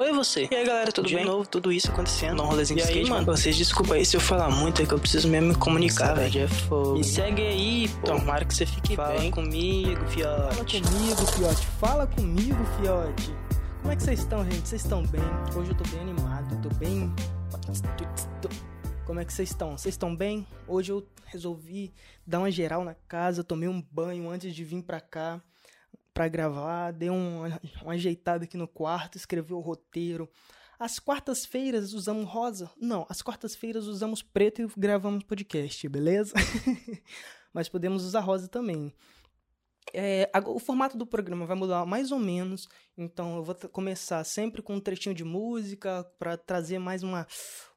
Oi, você. E aí, galera, tudo de bem? De novo, tudo isso acontecendo. Um rolezinho de skate, mano. Vocês, desculpa aí se eu falar muito, é que eu preciso mesmo me comunicar, velho. É. Me segue aí, pô. Tomara que você fique Fala bem. comigo, fiote. Fala comigo, fiote. Fala comigo, fiote. Como é que vocês estão, gente? Vocês estão bem? Hoje eu tô bem animado, tô bem... Como é que vocês estão? Vocês estão bem? Hoje eu resolvi dar uma geral na casa, tomei um banho antes de vir pra cá para gravar, dei um, uma ajeitada aqui no quarto, escrevi o roteiro. As quartas-feiras usamos rosa? Não, as quartas-feiras usamos preto e gravamos podcast, beleza? Mas podemos usar rosa também. É, o formato do programa vai mudar mais ou menos, então eu vou começar sempre com um trechinho de música para trazer mais uma,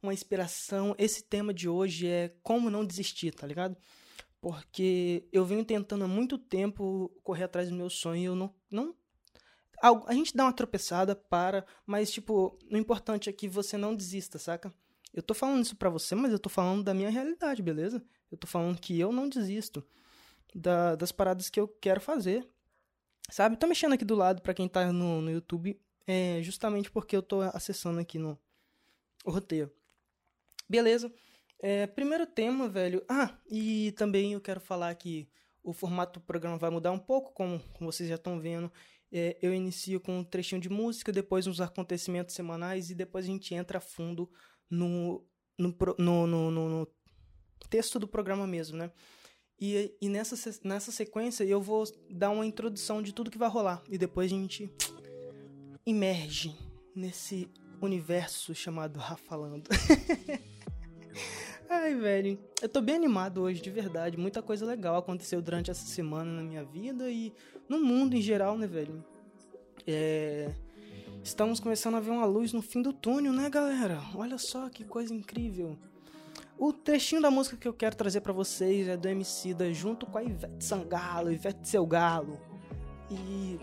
uma inspiração. Esse tema de hoje é como não desistir, tá ligado? Porque eu venho tentando há muito tempo correr atrás do meu sonho e eu não, não a gente dá uma tropeçada, para, mas, tipo, o importante é que você não desista, saca? Eu tô falando isso pra você, mas eu tô falando da minha realidade, beleza? Eu tô falando que eu não desisto da, das paradas que eu quero fazer, sabe? Tô mexendo aqui do lado para quem tá no, no YouTube, é justamente porque eu tô acessando aqui no o roteiro. Beleza? É, primeiro tema, velho. Ah, e também eu quero falar que o formato do programa vai mudar um pouco, como, vocês já estão vendo. É, eu inicio com um trechinho de música, depois uns acontecimentos semanais e depois a gente entra a fundo no, no, no, no, no texto do programa mesmo, né? E, e nessa, nessa sequência eu vou dar uma introdução de tudo que vai rolar. E depois a gente emerge nesse universo chamado Rafalando. Ai, velho. Eu tô bem animado hoje, de verdade. Muita coisa legal aconteceu durante essa semana na minha vida e no mundo em geral, né, velho? É. Estamos começando a ver uma luz no fim do túnel, né, galera? Olha só que coisa incrível. O trechinho da música que eu quero trazer para vocês é do MC da junto com a Ivete Sangalo, Ivete Seu Galo. E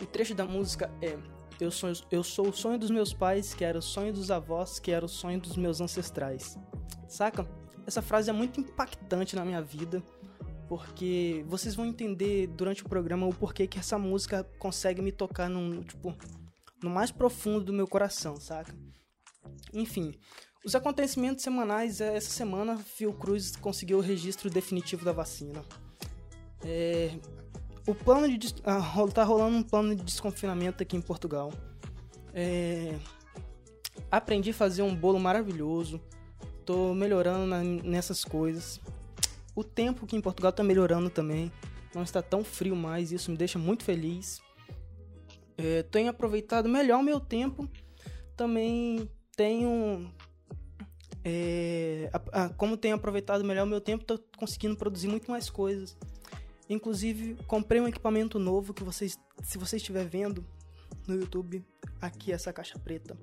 o trecho da música é eu sou, eu sou o sonho dos meus pais, que era o sonho dos avós, que era o sonho dos meus ancestrais. Saca? Essa frase é muito impactante na minha vida, porque vocês vão entender durante o programa o porquê que essa música consegue me tocar no, tipo, no mais profundo do meu coração, saca? Enfim, os acontecimentos semanais, é, essa semana, Fiocruz conseguiu o registro definitivo da vacina. É, o plano de. Ah, tá rolando um plano de desconfinamento aqui em Portugal. É, aprendi a fazer um bolo maravilhoso. Tô melhorando na, nessas coisas. O tempo aqui em Portugal tá melhorando também. Não está tão frio mais, isso me deixa muito feliz. É, tenho aproveitado melhor o meu tempo. Também tenho. É, a, a, como tenho aproveitado melhor o meu tempo, tô conseguindo produzir muito mais coisas. Inclusive, comprei um equipamento novo que vocês, se você estiver vendo no YouTube, aqui essa caixa preta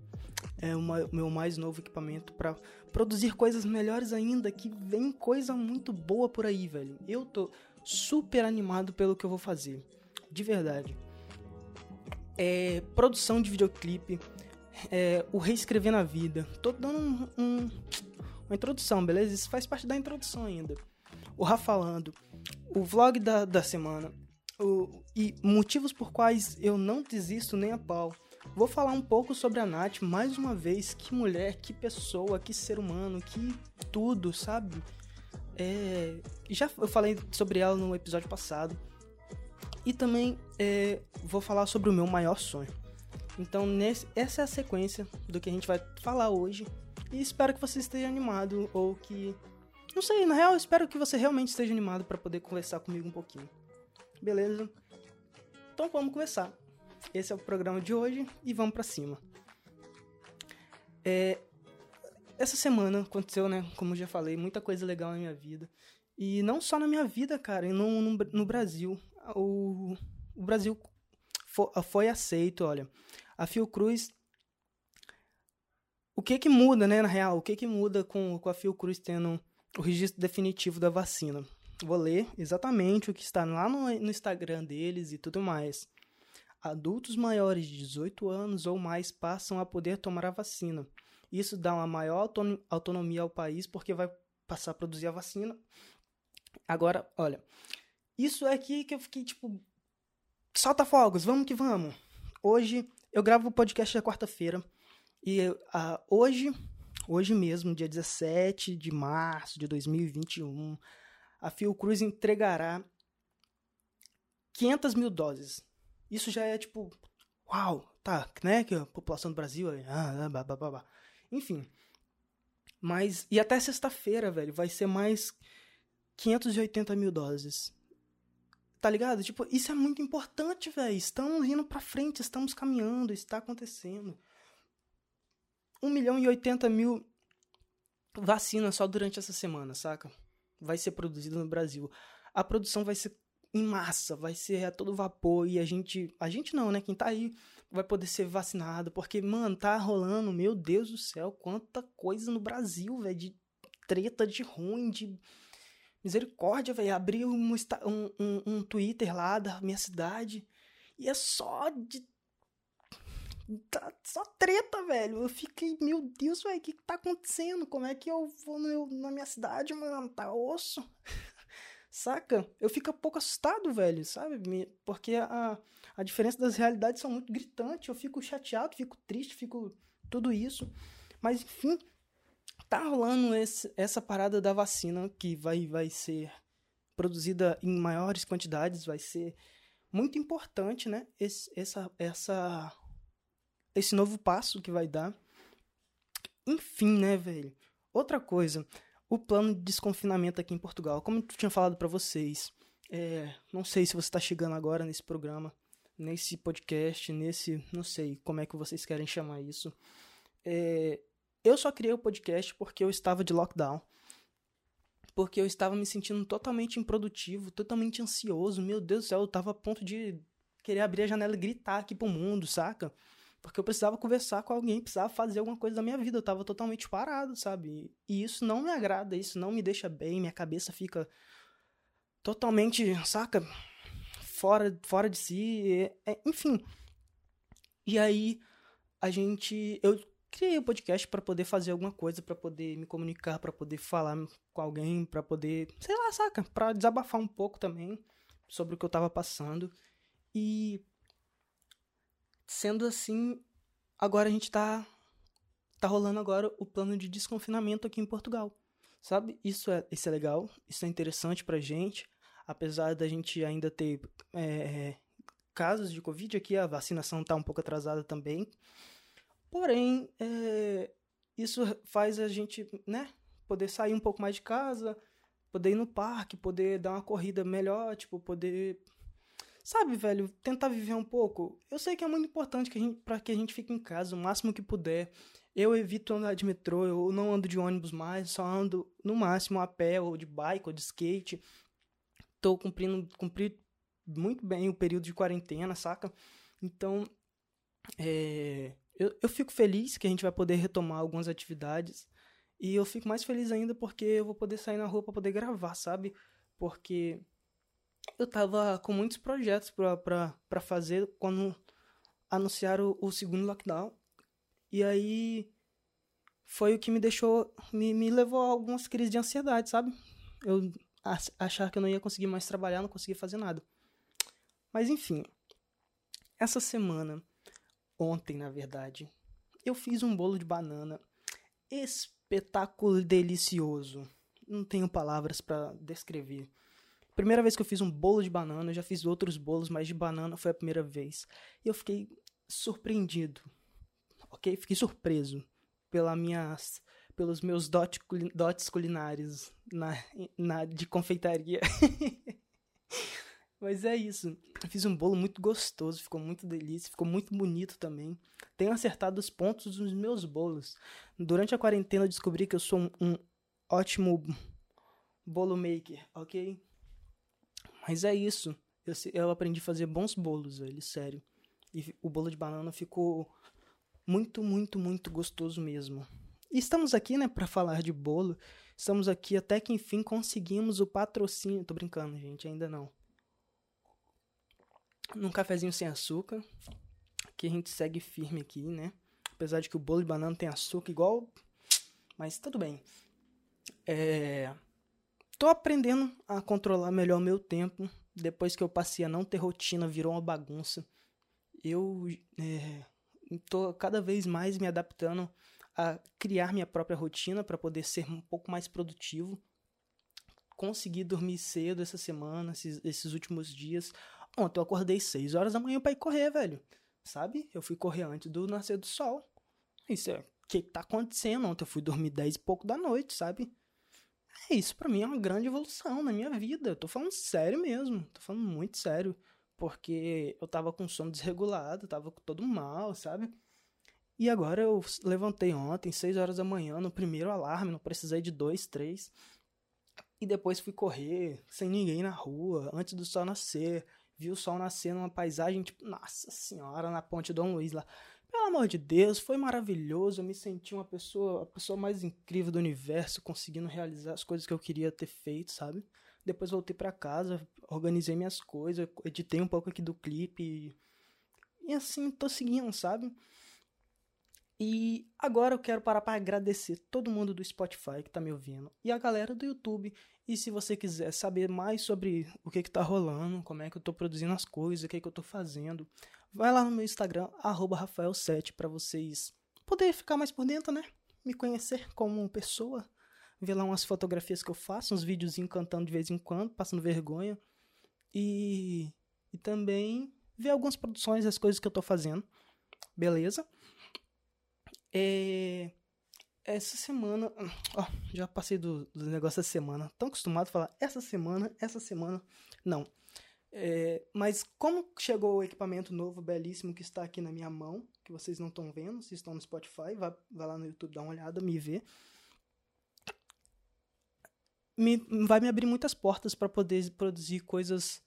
é o meu mais novo equipamento para produzir coisas melhores ainda, que vem coisa muito boa por aí, velho. Eu tô super animado pelo que eu vou fazer, de verdade. É, produção de videoclipe, é, o reescrever na vida. Tô dando um, um, uma introdução, beleza? Isso faz parte da introdução ainda. O Rafalando o vlog da, da semana o, e motivos por quais eu não desisto nem a pau. Vou falar um pouco sobre a Nath mais uma vez. Que mulher, que pessoa, que ser humano, que tudo, sabe? É, já eu falei sobre ela no episódio passado. E também é, vou falar sobre o meu maior sonho. Então, nesse, essa é a sequência do que a gente vai falar hoje. E espero que você esteja animado ou que não sei, na real, espero que você realmente esteja animado para poder conversar comigo um pouquinho. Beleza? Então vamos começar. Esse é o programa de hoje e vamos para cima. É, essa semana aconteceu, né? Como já falei, muita coisa legal na minha vida. E não só na minha vida, cara, no, no, no Brasil. O, o Brasil foi, foi aceito, olha. A Fiocruz o que que muda, né, na real? O que que muda com, com a Fiocruz tendo o registro definitivo da vacina. Vou ler exatamente o que está lá no, no Instagram deles e tudo mais. Adultos maiores de 18 anos ou mais passam a poder tomar a vacina. Isso dá uma maior autonomia ao país porque vai passar a produzir a vacina. Agora, olha, isso é aqui que eu fiquei tipo. Solta fogos, vamos que vamos. Hoje eu gravo o podcast na quarta-feira. E uh, hoje, hoje mesmo, dia 17 de março de 2021, a Fiocruz entregará 500 mil doses. Isso já é tipo, uau, tá, né? Que a população do Brasil, ah, blá, blá, blá, blá. enfim. Mas, e até sexta-feira, velho, vai ser mais 580 mil doses. Tá ligado? Tipo, isso é muito importante, velho. Estamos indo pra frente, estamos caminhando, está acontecendo. 1 milhão e 80 mil vacinas só durante essa semana, saca? Vai ser produzida no Brasil. A produção vai ser em massa, vai ser a todo vapor e a gente, a gente não, né? Quem tá aí vai poder ser vacinado, porque mano, tá rolando, meu Deus do céu, quanta coisa no Brasil, velho, de treta, de ruim, de misericórdia, velho. Abri um, um, um, um Twitter lá da minha cidade e é só de tá só treta, velho. Eu fiquei, meu Deus, velho, o que, que tá acontecendo? Como é que eu vou no, na minha cidade, mano? Tá osso. Saca? Eu fico um pouco assustado, velho, sabe? Porque a, a diferença das realidades são muito gritantes. Eu fico chateado, fico triste, fico tudo isso. Mas, enfim, tá rolando esse, essa parada da vacina que vai, vai ser produzida em maiores quantidades, vai ser muito importante, né? Esse, essa, essa, esse novo passo que vai dar. Enfim, né, velho? Outra coisa, o plano de desconfinamento aqui em Portugal. Como eu tinha falado para vocês, é, não sei se você está chegando agora nesse programa, nesse podcast, nesse. Não sei como é que vocês querem chamar isso. É, eu só criei o podcast porque eu estava de lockdown. Porque eu estava me sentindo totalmente improdutivo, totalmente ansioso. Meu Deus do céu, eu estava a ponto de querer abrir a janela e gritar aqui pro mundo, saca? Porque eu precisava conversar com alguém, precisava fazer alguma coisa da minha vida. Eu tava totalmente parado, sabe? E isso não me agrada, isso não me deixa bem, minha cabeça fica totalmente, saca? Fora, fora de si, é, é, enfim. E aí a gente, eu criei o um podcast para poder fazer alguma coisa, para poder me comunicar, para poder falar com alguém, para poder, sei lá, saca, para desabafar um pouco também sobre o que eu tava passando. E Sendo assim, agora a gente tá tá rolando agora o plano de desconfinamento aqui em Portugal. Sabe? Isso é, isso é legal, isso é interessante pra gente. Apesar da gente ainda ter é, casos de Covid aqui, a vacinação tá um pouco atrasada também. Porém, é, isso faz a gente, né, poder sair um pouco mais de casa, poder ir no parque, poder dar uma corrida melhor, tipo, poder Sabe, velho, tentar viver um pouco. Eu sei que é muito importante que a gente, pra que a gente fique em casa o máximo que puder. Eu evito andar de metrô, eu não ando de ônibus mais, só ando no máximo a pé, ou de bike, ou de skate. Tô cumprindo, cumpri muito bem o período de quarentena, saca? Então, é, eu, eu fico feliz que a gente vai poder retomar algumas atividades. E eu fico mais feliz ainda porque eu vou poder sair na rua para poder gravar, sabe? Porque eu tava com muitos projetos para fazer quando anunciaram o, o, segundo lockdown. E aí foi o que me deixou, me, me levou a algumas crises de ansiedade, sabe? Eu achar que eu não ia conseguir mais trabalhar, não conseguia fazer nada. Mas enfim, essa semana, ontem na verdade, eu fiz um bolo de banana espetáculo delicioso. Não tenho palavras para descrever. Primeira vez que eu fiz um bolo de banana, já fiz outros bolos, mas de banana foi a primeira vez. E eu fiquei surpreendido, ok? Fiquei surpreso pela minhas, pelos meus dot, dotes culinários na, na, de confeitaria. Mas é isso. Eu fiz um bolo muito gostoso, ficou muito delícia, ficou muito bonito também. Tenho acertado os pontos dos meus bolos. Durante a quarentena eu descobri que eu sou um, um ótimo bolo maker, ok? Mas é isso. Eu, eu aprendi a fazer bons bolos, velho, sério. E o bolo de banana ficou muito, muito, muito gostoso mesmo. E estamos aqui, né, para falar de bolo. Estamos aqui até que enfim conseguimos o patrocínio. Tô brincando, gente, ainda não. Num cafezinho sem açúcar. Que a gente segue firme aqui, né? Apesar de que o bolo de banana tem açúcar igual. Mas tudo bem. É tô aprendendo a controlar melhor o meu tempo. Depois que eu passei a não ter rotina, virou uma bagunça. Eu, é, tô cada vez mais me adaptando a criar minha própria rotina para poder ser um pouco mais produtivo. Consegui dormir cedo essa semana, esses, esses últimos dias. Ontem eu acordei 6 horas da manhã para ir correr, velho. Sabe? Eu fui correr antes do nascer do sol. Isso é. O que tá acontecendo? Ontem eu fui dormir 10 e pouco da noite, sabe? É, isso para mim é uma grande evolução na minha vida. Eu tô falando sério mesmo. Tô falando muito sério. Porque eu tava com sono desregulado, tava todo mal, sabe? E agora eu levantei ontem, 6 horas da manhã, no primeiro alarme, não precisei de dois, três. E depois fui correr, sem ninguém na rua, antes do sol nascer. Vi o sol nascer numa paisagem, tipo, nossa senhora, na ponte Dom Luiz lá. Pelo amor de Deus, foi maravilhoso. Eu me senti uma pessoa, a pessoa mais incrível do universo, conseguindo realizar as coisas que eu queria ter feito, sabe? Depois voltei para casa, organizei minhas coisas, editei um pouco aqui do clipe. E, e assim, tô seguindo, sabe? E agora eu quero parar para agradecer todo mundo do Spotify que tá me ouvindo e a galera do YouTube. E se você quiser saber mais sobre o que que tá rolando, como é que eu tô produzindo as coisas, o que que eu tô fazendo, vai lá no meu Instagram @rafael7 para vocês poderem ficar mais por dentro, né? Me conhecer como pessoa, ver lá umas fotografias que eu faço, uns videozinhos cantando de vez em quando, passando vergonha e e também ver algumas produções, as coisas que eu tô fazendo. Beleza? É, essa semana. Ó, já passei do, do negócio da semana. Tão acostumado a falar essa semana, essa semana. Não. É, mas como chegou o equipamento novo, belíssimo, que está aqui na minha mão, que vocês não estão vendo, se estão no Spotify, vai, vai lá no YouTube dar uma olhada, me ver. Me, vai me abrir muitas portas para poder produzir coisas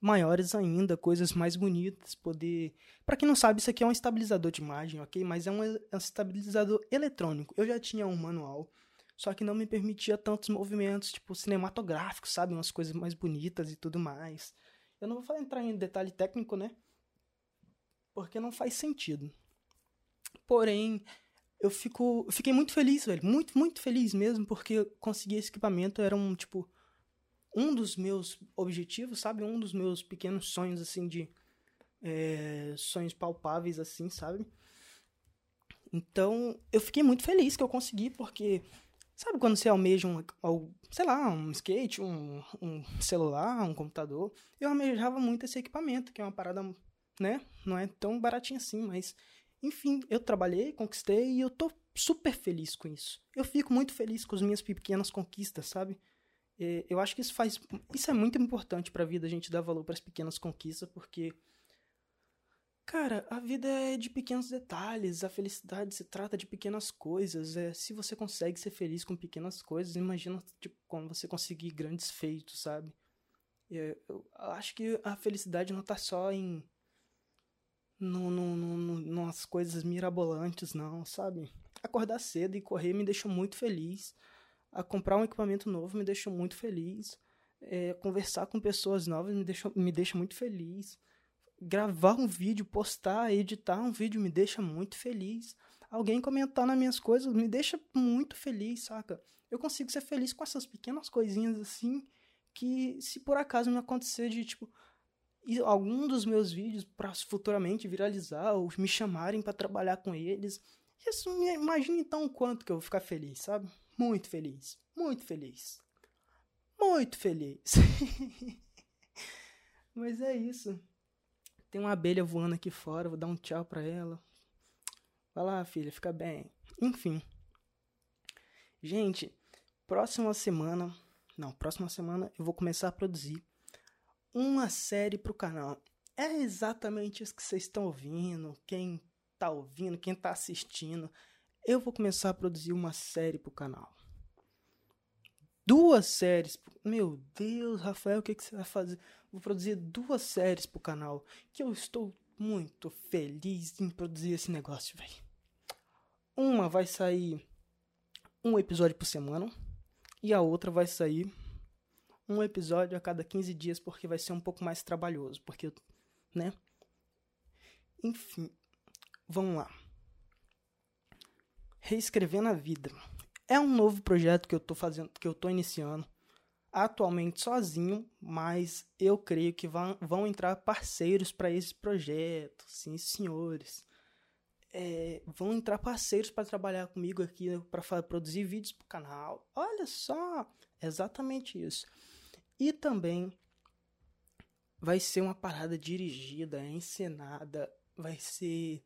maiores ainda, coisas mais bonitas, poder. Para quem não sabe, isso aqui é um estabilizador de imagem, ok? Mas é um, é um estabilizador eletrônico. Eu já tinha um manual, só que não me permitia tantos movimentos, tipo cinematográficos, sabe? Umas coisas mais bonitas e tudo mais. Eu não vou falar, entrar em detalhe técnico, né? Porque não faz sentido. Porém, eu fico, eu fiquei muito feliz, velho. Muito, muito feliz mesmo, porque consegui esse equipamento. Era um, tipo, um dos meus objetivos, sabe? Um dos meus pequenos sonhos, assim, de. É, sonhos palpáveis, assim, sabe? Então, eu fiquei muito feliz que eu consegui, porque. Sabe quando você almeja um, sei lá, um skate, um, um celular, um computador? Eu almejava muito esse equipamento, que é uma parada, né? Não é tão baratinho assim, mas. Enfim, eu trabalhei, conquistei e eu tô super feliz com isso. Eu fico muito feliz com as minhas pequenas conquistas, sabe? É, eu acho que isso faz. Isso é muito importante para a vida, a gente dar valor para as pequenas conquistas, porque. Cara, a vida é de pequenos detalhes, a felicidade se trata de pequenas coisas. É, se você consegue ser feliz com pequenas coisas, imagina tipo, quando você conseguir grandes feitos, sabe? É, eu acho que a felicidade não tá só em. No, no, no, nas coisas mirabolantes, não, sabe? Acordar cedo e correr me deixou muito feliz a comprar um equipamento novo me deixou muito feliz. É, conversar com pessoas novas me, deixou, me deixa muito feliz. Gravar um vídeo, postar, editar um vídeo me deixa muito feliz. Alguém comentar nas minhas coisas me deixa muito feliz, saca? Eu consigo ser feliz com essas pequenas coisinhas assim que se por acaso me acontecer de tipo algum dos meus vídeos para futuramente viralizar ou me chamarem para trabalhar com eles, isso imagina então o quanto que eu vou ficar feliz, sabe? Muito feliz. Muito feliz. Muito feliz. Mas é isso. Tem uma abelha voando aqui fora, vou dar um tchau pra ela. Vai lá, filha, fica bem. Enfim. Gente, próxima semana. Não, próxima semana eu vou começar a produzir uma série pro canal. É exatamente isso que vocês estão ouvindo. Quem tá ouvindo, quem tá assistindo eu vou começar a produzir uma série pro canal. Duas séries. Meu Deus, Rafael, o que, que você vai fazer? Vou produzir duas séries pro canal. Que eu estou muito feliz em produzir esse negócio, velho. Uma vai sair um episódio por semana. E a outra vai sair um episódio a cada 15 dias, porque vai ser um pouco mais trabalhoso. Porque, né? Enfim, vamos lá. Reescrevendo a Vida. É um novo projeto que eu tô fazendo, que eu tô iniciando. Atualmente sozinho, mas eu creio que vão, vão entrar parceiros para esse projeto, sim, senhores. é, vão entrar parceiros para trabalhar comigo aqui para produzir vídeos para o canal. Olha só, exatamente isso. E também vai ser uma parada dirigida, encenada, vai ser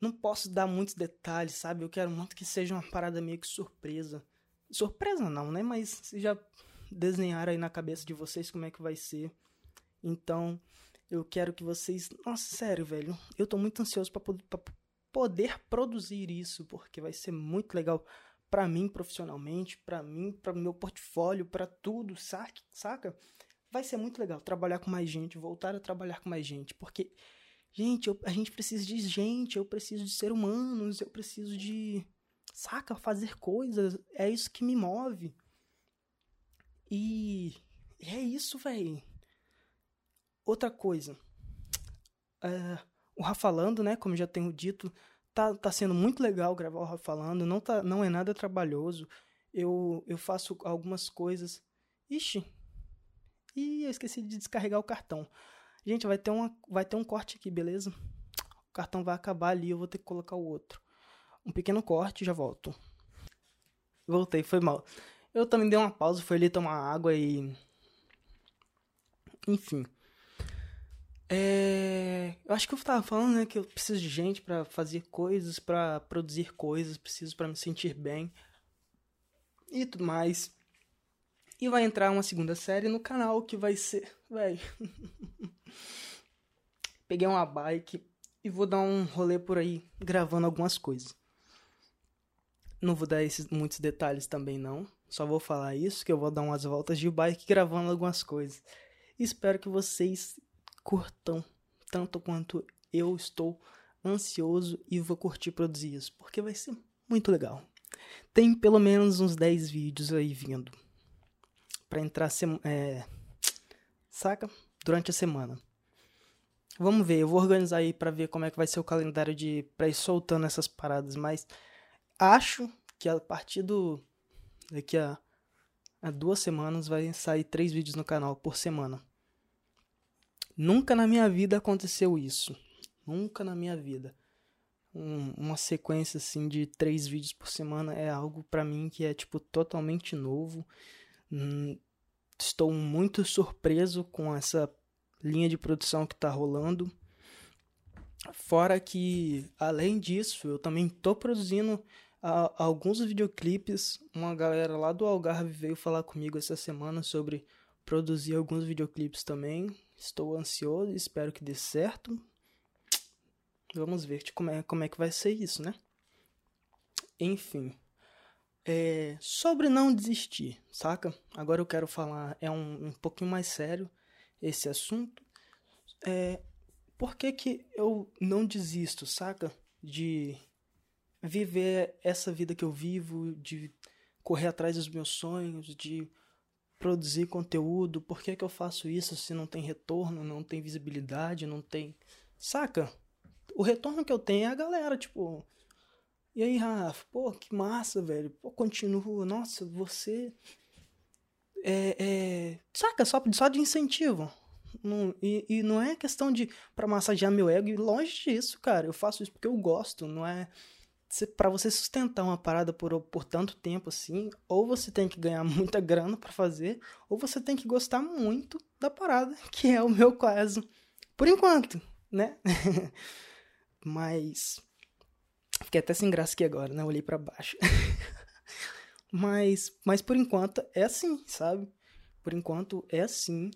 não posso dar muitos detalhes, sabe? Eu quero muito que seja uma parada meio que surpresa. Surpresa não, né? Mas já desenhar aí na cabeça de vocês como é que vai ser. Então, eu quero que vocês. Nossa, sério, velho. Eu tô muito ansioso para poder produzir isso, porque vai ser muito legal para mim profissionalmente, para mim, para meu portfólio, para tudo, saca? Vai ser muito legal trabalhar com mais gente, voltar a trabalhar com mais gente, porque gente, eu, a gente precisa de gente, eu preciso de ser humanos, eu preciso de saca, fazer coisas, é isso que me move. E é isso, velho. Outra coisa. Uh, o Rafalando, né? Como já tenho dito, tá, tá sendo muito legal gravar o Rafalando. Não, tá, não é nada trabalhoso. Eu, eu faço algumas coisas. Ixi! E eu esqueci de descarregar o cartão. Gente, vai ter, uma, vai ter um corte aqui, beleza? O cartão vai acabar ali, eu vou ter que colocar o outro. Um pequeno corte já volto. Voltei, foi mal. Eu também dei uma pausa, fui ali tomar água e. Enfim. É... Eu acho que eu tava falando, né, que eu preciso de gente para fazer coisas, para produzir coisas, preciso para me sentir bem e tudo mais. E vai entrar uma segunda série no canal que vai ser, velho. Peguei uma bike e vou dar um rolê por aí gravando algumas coisas. Não vou dar esses muitos detalhes também não. Só vou falar isso que eu vou dar umas voltas de bike gravando algumas coisas. Espero que vocês curtam tanto quanto eu estou ansioso e vou curtir produzir isso, porque vai ser muito legal. Tem pelo menos uns 10 vídeos aí vindo para entrar é, saca? Durante a semana. Vamos ver, eu vou organizar aí para ver como é que vai ser o calendário de para ir soltando essas paradas, mas acho que a partir do daqui a, a duas semanas vai sair três vídeos no canal por semana. Nunca na minha vida aconteceu isso. Nunca na minha vida. Um, uma sequência assim de três vídeos por semana é algo para mim que é tipo totalmente novo. Hum, estou muito surpreso com essa linha de produção que está rolando. Fora que, além disso, eu também estou produzindo uh, alguns videoclipes. Uma galera lá do Algarve veio falar comigo essa semana sobre produzir alguns videoclipes também. Estou ansioso, espero que dê certo. Vamos ver como é, como é que vai ser isso, né? Enfim. É, sobre não desistir, saca? Agora eu quero falar, é um, um pouquinho mais sério esse assunto. É, por que, que eu não desisto, saca? De viver essa vida que eu vivo, de correr atrás dos meus sonhos, de produzir conteúdo, por que, que eu faço isso se não tem retorno, não tem visibilidade, não tem. Saca? O retorno que eu tenho é a galera, tipo. E aí, Rafa, pô, que massa, velho. Pô, continua. Nossa, você. É. é... Saca? Só, só de incentivo. Não, e, e não é questão de. para massagear meu ego. E longe disso, cara. Eu faço isso porque eu gosto. Não é para você sustentar uma parada por, por tanto tempo assim, ou você tem que ganhar muita grana para fazer, ou você tem que gostar muito da parada, que é o meu caso. Por enquanto, né? mas fiquei até sem graça aqui agora, né? Olhei para baixo. mas mas por enquanto é assim, sabe? Por enquanto é assim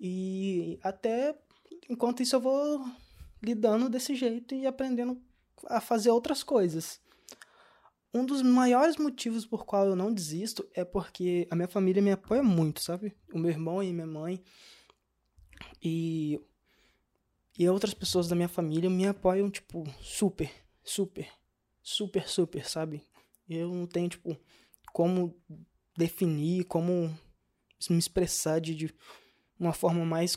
e até enquanto isso eu vou lidando desse jeito e aprendendo a fazer outras coisas. Um dos maiores motivos por qual eu não desisto é porque a minha família me apoia muito, sabe? O meu irmão e minha mãe e e outras pessoas da minha família me apoiam tipo super, super, super, super, sabe? Eu não tenho tipo como definir, como me expressar de, de uma forma mais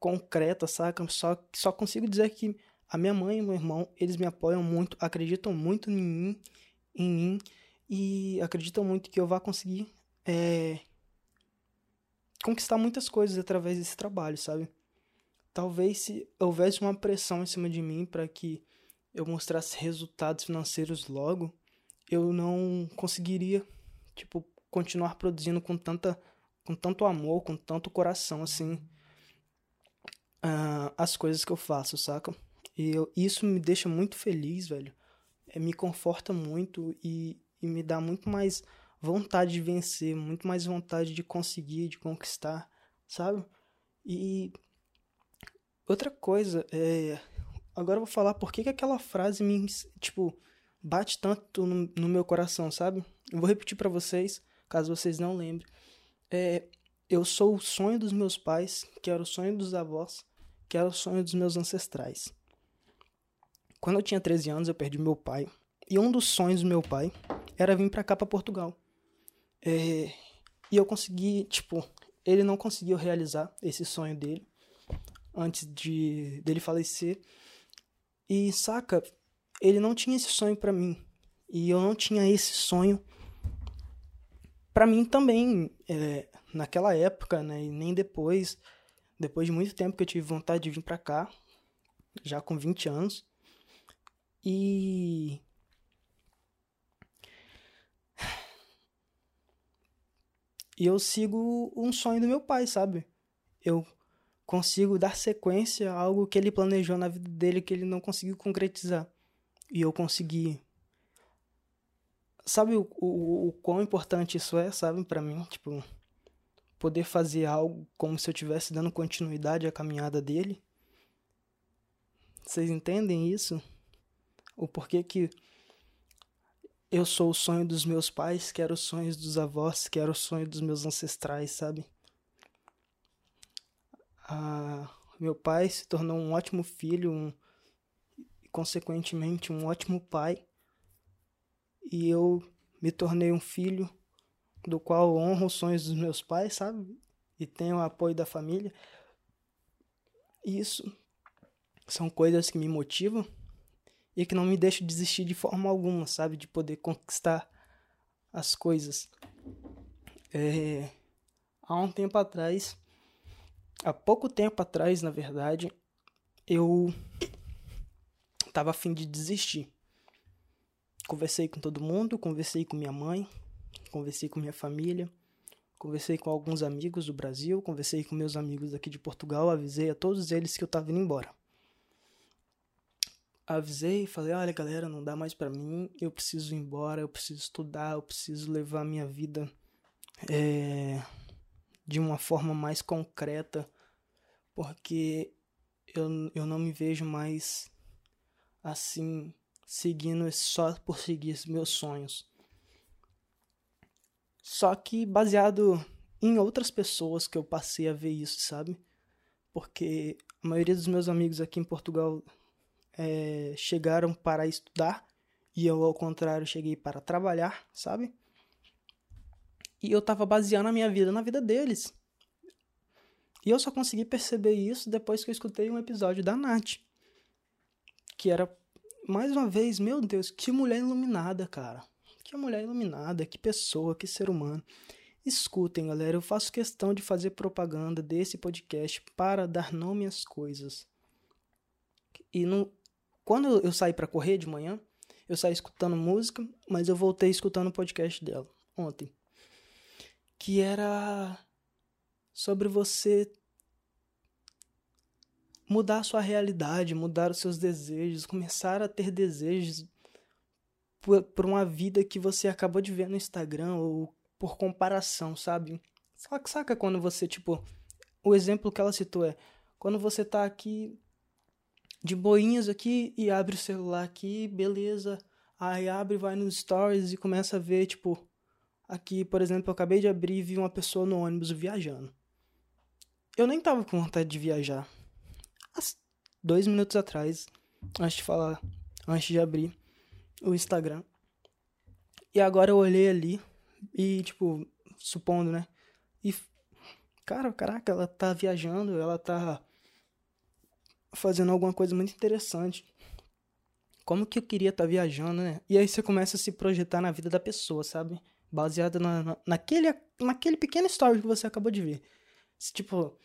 concreta, saca? Só só consigo dizer que a minha mãe e meu irmão, eles me apoiam muito, acreditam muito em mim, em mim e acreditam muito que eu vá conseguir é, conquistar muitas coisas através desse trabalho, sabe? Talvez se houvesse uma pressão em cima de mim para que eu mostrasse resultados financeiros logo, eu não conseguiria, tipo, continuar produzindo com tanta com tanto amor, com tanto coração assim uh, as coisas que eu faço, saca? E eu, isso me deixa muito feliz, velho. É, me conforta muito e, e me dá muito mais vontade de vencer, muito mais vontade de conseguir, de conquistar, sabe? E outra coisa, é, agora eu vou falar por que, que aquela frase me, tipo, bate tanto no, no meu coração, sabe? Eu vou repetir para vocês, caso vocês não lembrem. É, eu sou o sonho dos meus pais, que era o sonho dos avós, que era o sonho dos meus ancestrais. Quando eu tinha 13 anos, eu perdi meu pai. E um dos sonhos do meu pai era vir para cá, para Portugal. É, e eu consegui, tipo, ele não conseguiu realizar esse sonho dele antes de dele falecer. E saca, ele não tinha esse sonho para mim. E eu não tinha esse sonho para mim também, é, naquela época, né, e nem depois, depois de muito tempo que eu tive vontade de vir para cá, já com 20 anos. E E eu sigo um sonho do meu pai, sabe? Eu consigo dar sequência a algo que ele planejou na vida dele que ele não conseguiu concretizar. E eu consegui. Sabe o, o, o quão importante isso é, sabe, para mim? Tipo, poder fazer algo como se eu estivesse dando continuidade à caminhada dele. Vocês entendem isso? O porquê que eu sou o sonho dos meus pais, quero os sonhos dos avós, quero o sonho dos meus ancestrais, sabe? Ah, meu pai se tornou um ótimo filho, um, consequentemente um ótimo pai, e eu me tornei um filho do qual honro os sonhos dos meus pais, sabe? E tenho o apoio da família. Isso são coisas que me motivam e que não me deixa desistir de forma alguma, sabe? De poder conquistar as coisas. É, há um tempo atrás, há pouco tempo atrás, na verdade, eu tava afim de desistir. Conversei com todo mundo, conversei com minha mãe, conversei com minha família, conversei com alguns amigos do Brasil, conversei com meus amigos aqui de Portugal, avisei a todos eles que eu tava indo embora avisei falei: olha, galera, não dá mais para mim, eu preciso ir embora, eu preciso estudar, eu preciso levar minha vida é, de uma forma mais concreta, porque eu, eu não me vejo mais assim, seguindo só por seguir meus sonhos. Só que baseado em outras pessoas que eu passei a ver isso, sabe? Porque a maioria dos meus amigos aqui em Portugal é, chegaram para estudar e eu, ao contrário, cheguei para trabalhar, sabe? E eu tava baseando a minha vida na vida deles. E eu só consegui perceber isso depois que eu escutei um episódio da Nath. Que era, mais uma vez, meu Deus, que mulher iluminada, cara. Que mulher iluminada, que pessoa, que ser humano. Escutem, galera, eu faço questão de fazer propaganda desse podcast para dar nome às coisas. E não, quando eu saí para correr de manhã, eu saí escutando música, mas eu voltei escutando o podcast dela ontem. Que era sobre você mudar a sua realidade, mudar os seus desejos, começar a ter desejos por, por uma vida que você acabou de ver no Instagram ou por comparação, sabe? Saca, saca quando você, tipo, o exemplo que ela citou é quando você tá aqui de boinhas aqui e abre o celular aqui, beleza. Aí abre, vai nos stories e começa a ver, tipo, aqui, por exemplo, eu acabei de abrir e vi uma pessoa no ônibus viajando. Eu nem tava com vontade de viajar. dois minutos atrás, antes de falar, antes de abrir o Instagram. E agora eu olhei ali e, tipo, supondo, né? E, cara, caraca, ela tá viajando, ela tá fazendo alguma coisa muito interessante. Como que eu queria estar tá viajando, né? E aí você começa a se projetar na vida da pessoa, sabe? Baseado na, na, naquele, naquele pequeno story que você acabou de ver. Tipo,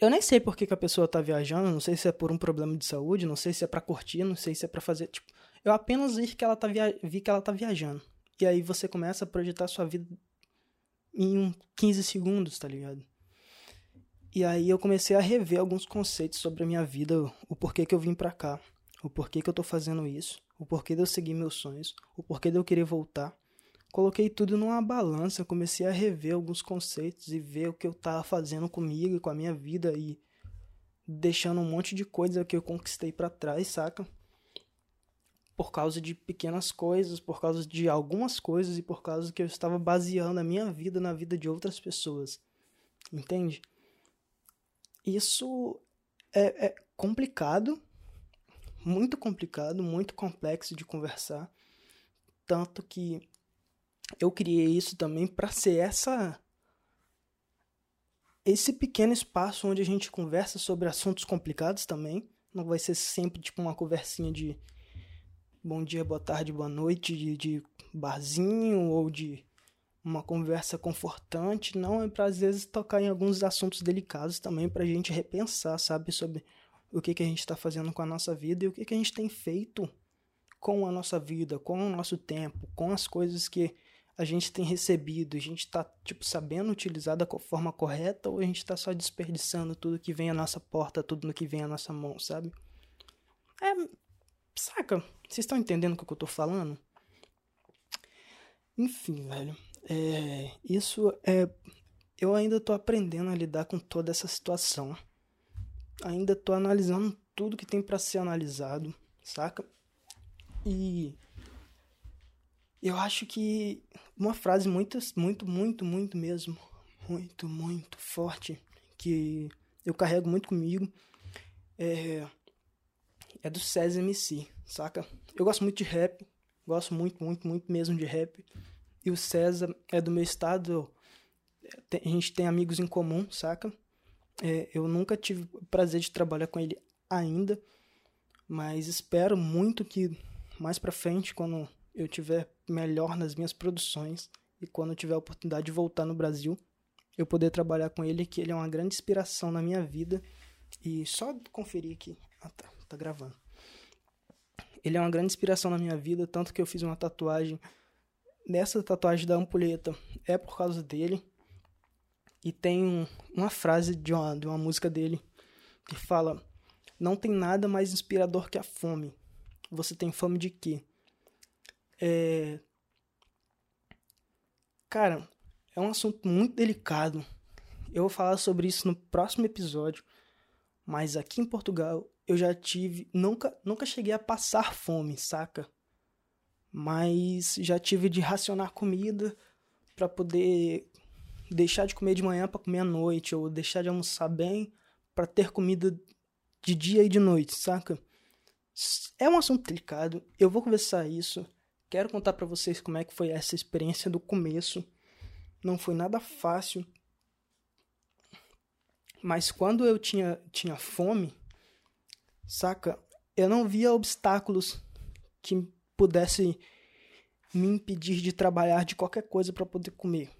Eu nem sei por que, que a pessoa tá viajando, não sei se é por um problema de saúde, não sei se é para curtir, não sei se é para fazer, tipo, eu apenas vi que ela tá via... vi que ela tá viajando. E aí você começa a projetar sua vida em um 15 segundos, tá ligado? E aí eu comecei a rever alguns conceitos sobre a minha vida, o porquê que eu vim para cá, o porquê que eu tô fazendo isso, o porquê de eu seguir meus sonhos, o porquê de eu querer voltar. Coloquei tudo numa balança, comecei a rever alguns conceitos e ver o que eu tava fazendo comigo e com a minha vida e deixando um monte de coisa que eu conquistei para trás, saca? Por causa de pequenas coisas, por causa de algumas coisas e por causa que eu estava baseando a minha vida na vida de outras pessoas. Entende? Isso é, é complicado, muito complicado, muito complexo de conversar. Tanto que eu criei isso também para ser essa esse pequeno espaço onde a gente conversa sobre assuntos complicados também. Não vai ser sempre tipo uma conversinha de bom dia, boa tarde, boa noite, de, de barzinho ou de uma conversa confortante. Não é para às vezes tocar em alguns assuntos delicados também para a gente repensar, sabe, sobre o que, que a gente está fazendo com a nossa vida e o que, que a gente tem feito com a nossa vida, com o nosso tempo, com as coisas que a gente tem recebido, a gente está tipo sabendo utilizar da forma correta ou a gente está só desperdiçando tudo que vem à nossa porta, tudo no que vem à nossa mão, sabe? É, saca? Vocês estão entendendo o que eu tô falando? Enfim, velho. É, isso é. Eu ainda tô aprendendo a lidar com toda essa situação. Ainda tô analisando tudo que tem para ser analisado, saca? E eu acho que uma frase muito, muito, muito, muito mesmo, muito, muito forte, que eu carrego muito comigo, é, é do César MC, saca? Eu gosto muito de rap, gosto muito, muito, muito mesmo de rap. E o César é do meu estado, a gente tem amigos em comum, saca? É, eu nunca tive o prazer de trabalhar com ele ainda, mas espero muito que mais pra frente, quando eu tiver melhor nas minhas produções e quando tiver a oportunidade de voltar no Brasil, eu poder trabalhar com ele, que ele é uma grande inspiração na minha vida. E só conferir aqui. Ah, tá, tá gravando. Ele é uma grande inspiração na minha vida, tanto que eu fiz uma tatuagem. Nessa tatuagem da ampulheta é por causa dele. E tem um, uma frase de uma, de uma música dele que fala: Não tem nada mais inspirador que a fome. Você tem fome de quê? É... Cara, é um assunto muito delicado. Eu vou falar sobre isso no próximo episódio. Mas aqui em Portugal eu já tive. Nunca, nunca cheguei a passar fome, saca? Mas já tive de racionar comida para poder deixar de comer de manhã para comer à noite, ou deixar de almoçar bem para ter comida de dia e de noite, saca? É um assunto delicado, eu vou conversar isso. Quero contar para vocês como é que foi essa experiência do começo. Não foi nada fácil. Mas quando eu tinha, tinha fome, saca? Eu não via obstáculos que pudessem me impedir de trabalhar de qualquer coisa para poder comer.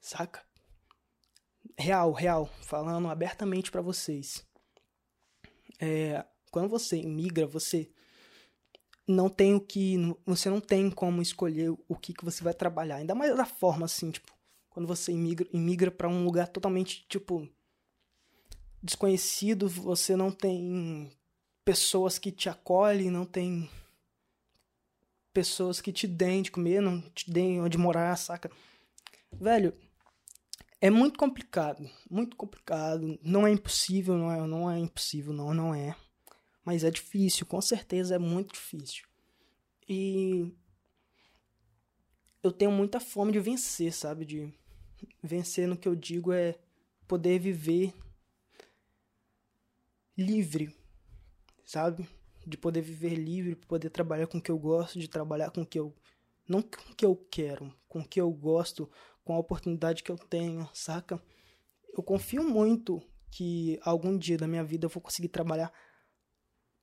Saca? Real, real, falando abertamente para vocês. É, quando você imigra, você não tem o que. Você não tem como escolher o que, que você vai trabalhar. Ainda mais da forma assim, tipo, quando você imigra, imigra para um lugar totalmente, tipo, desconhecido, você não tem pessoas que te acolhem, não tem pessoas que te deem de comer, não te deem onde morar, saca? Velho, é muito complicado, muito complicado. Não é impossível, não é, não é impossível, não, não é. Mas é difícil, com certeza é muito difícil. E eu tenho muita fome de vencer, sabe? De vencer no que eu digo é poder viver livre, sabe? De poder viver livre, poder trabalhar com o que eu gosto, de trabalhar com o que eu não com o que eu quero, com o que eu gosto, com a oportunidade que eu tenho, saca? Eu confio muito que algum dia da minha vida eu vou conseguir trabalhar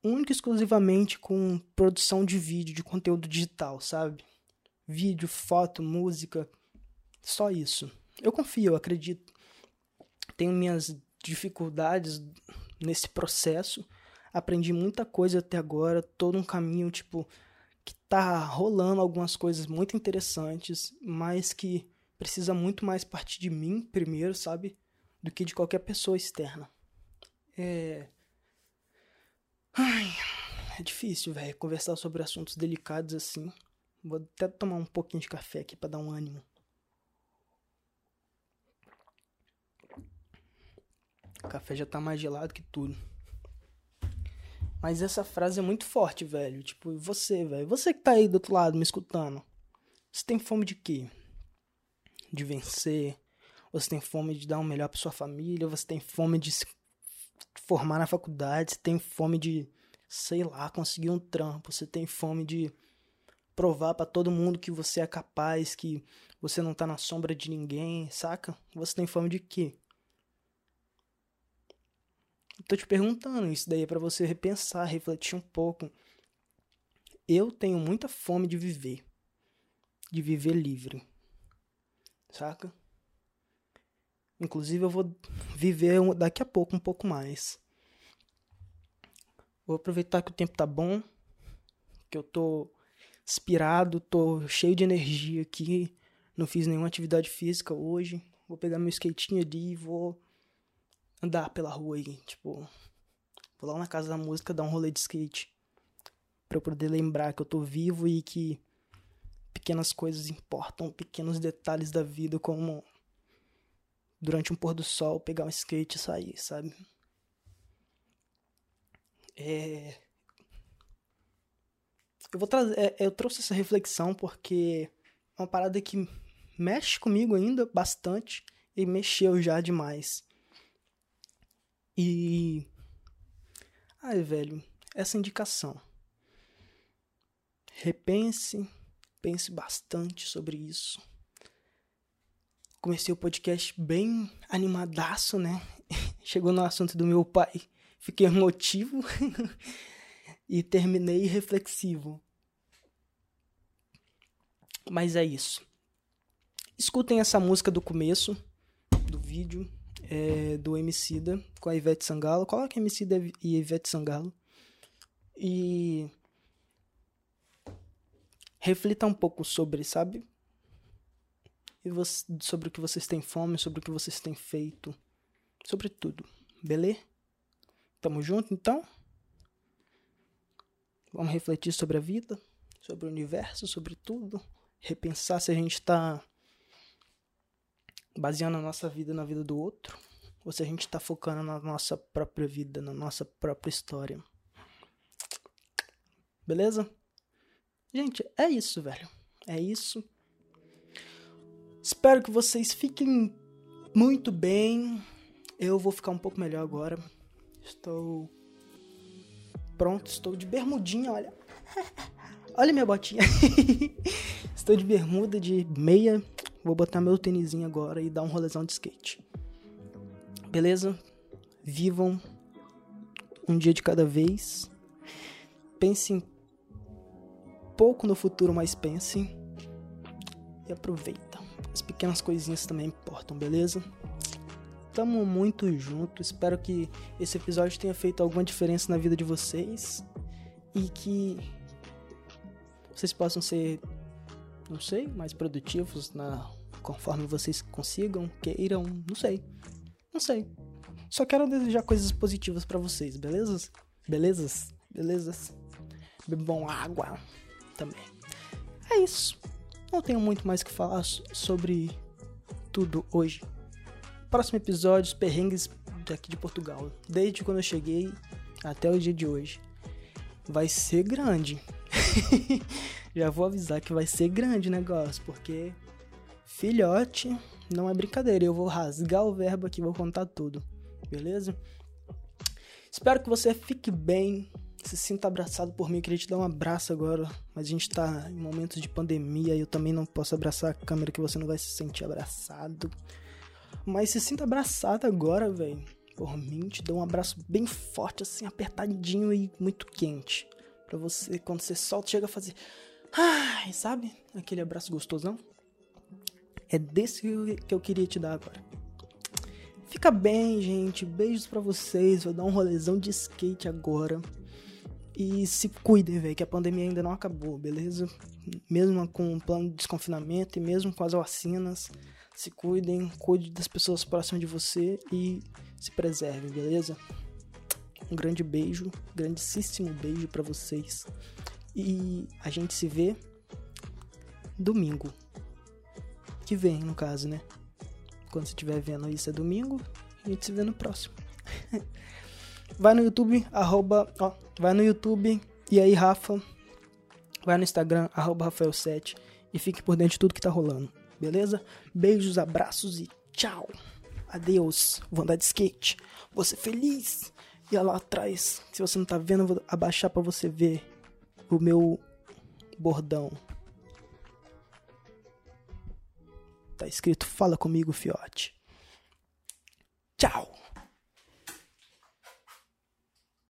única e exclusivamente com produção de vídeo, de conteúdo digital, sabe? Vídeo, foto, música, só isso. Eu confio, eu acredito. Tenho minhas dificuldades nesse processo. Aprendi muita coisa até agora, todo um caminho, tipo, que tá rolando algumas coisas muito interessantes, mas que precisa muito mais partir de mim primeiro, sabe? Do que de qualquer pessoa externa. É. Ai, é difícil, velho, conversar sobre assuntos delicados assim. Vou até tomar um pouquinho de café aqui para dar um ânimo. O café já tá mais gelado que tudo. Mas essa frase é muito forte, velho. Tipo, você, velho. Você que tá aí do outro lado me escutando. Você tem fome de quê? De vencer? Você tem fome de dar o um melhor pra sua família? Você tem fome de se formar na faculdade? Você tem fome de, sei lá, conseguir um trampo? Você tem fome de provar para todo mundo que você é capaz, que você não tá na sombra de ninguém, saca? Você tem fome de quê? Tô te perguntando isso daí é para você repensar, refletir um pouco. Eu tenho muita fome de viver. De viver livre. Saca? Inclusive eu vou viver daqui a pouco um pouco mais. Vou aproveitar que o tempo tá bom, que eu tô inspirado, tô cheio de energia aqui. Não fiz nenhuma atividade física hoje. Vou pegar meu skatinho ali e vou andar pela rua aí, tipo, vou lá na casa da música dar um rolê de skate. Pra eu poder lembrar que eu tô vivo e que pequenas coisas importam, pequenos detalhes da vida, como durante um pôr do sol pegar um skate e sair, sabe? É... Eu vou trazer, é, eu trouxe essa reflexão porque é uma parada que mexe comigo ainda bastante e mexeu já demais. E. Ai, velho, essa indicação. Repense, pense bastante sobre isso. Comecei o podcast bem animadaço, né? Chegou no assunto do meu pai, fiquei emotivo e terminei reflexivo. Mas é isso. Escutem essa música do começo do vídeo é, do Emicida com a Ivete Sangalo. Coloca Emicida e Ivete Sangalo. E reflita um pouco sobre, sabe? E você, sobre o que vocês têm fome, sobre o que vocês têm feito, sobre tudo, beleza? Tamo junto então? Vamos refletir sobre a vida, sobre o universo, sobre tudo, repensar se a gente está baseando a nossa vida na vida do outro, ou se a gente tá focando na nossa própria vida, na nossa própria história. Beleza? Gente, é isso, velho. É isso. Espero que vocês fiquem muito bem. Eu vou ficar um pouco melhor agora. Estou pronto, estou de bermudinha, olha. olha minha botinha. estou de bermuda, de meia, Vou botar meu tênisinho agora e dar um rolezão de skate. Beleza? Vivam um dia de cada vez. Pensem pouco no futuro, mas pensem. E aproveita. As pequenas coisinhas também importam, beleza? Tamo muito junto. Espero que esse episódio tenha feito alguma diferença na vida de vocês. E que vocês possam ser não sei, mais produtivos na conforme vocês consigam, queiram, não sei. Não sei. Só quero desejar coisas positivas para vocês, belezas? Belezas? Belezas? Bebam água também. É isso. Não tenho muito mais que falar sobre tudo hoje. Próximo episódio, os perrengues daqui de Portugal. Desde quando eu cheguei até o dia de hoje. Vai ser grande. Já vou avisar que vai ser grande o negócio, porque filhote não é brincadeira. Eu vou rasgar o verbo aqui, vou contar tudo, beleza? Espero que você fique bem, se sinta abraçado por mim. Eu queria te dar um abraço agora, mas a gente tá em momentos de pandemia e eu também não posso abraçar a câmera que você não vai se sentir abraçado. Mas se sinta abraçado agora, velho. Por mim, te dou um abraço bem forte, assim, apertadinho e muito quente. Pra você, quando você solta, chega a fazer. Ai, sabe? Aquele abraço gostosão. É desse que eu queria te dar agora. Fica bem, gente. Beijos para vocês. Vou dar um rolezão de skate agora. E se cuidem, velho, que a pandemia ainda não acabou, beleza? Mesmo com o plano de desconfinamento e mesmo com as vacinas, se cuidem, cuide das pessoas próximas de você e se preservem, beleza? Um grande beijo, grandíssimo beijo para vocês. E a gente se vê domingo. Que vem, no caso, né? Quando você estiver vendo isso é domingo, a gente se vê no próximo. vai no YouTube, arroba, ó, vai no YouTube, e aí, Rafa, vai no Instagram, arroba Rafael7, e fique por dentro de tudo que tá rolando, beleza? Beijos, abraços e tchau! Adeus, vou andar de skate, vou ser feliz! E lá atrás, se você não tá vendo, eu vou abaixar para você ver o meu bordão. Tá escrito Fala comigo, fiote. Tchau!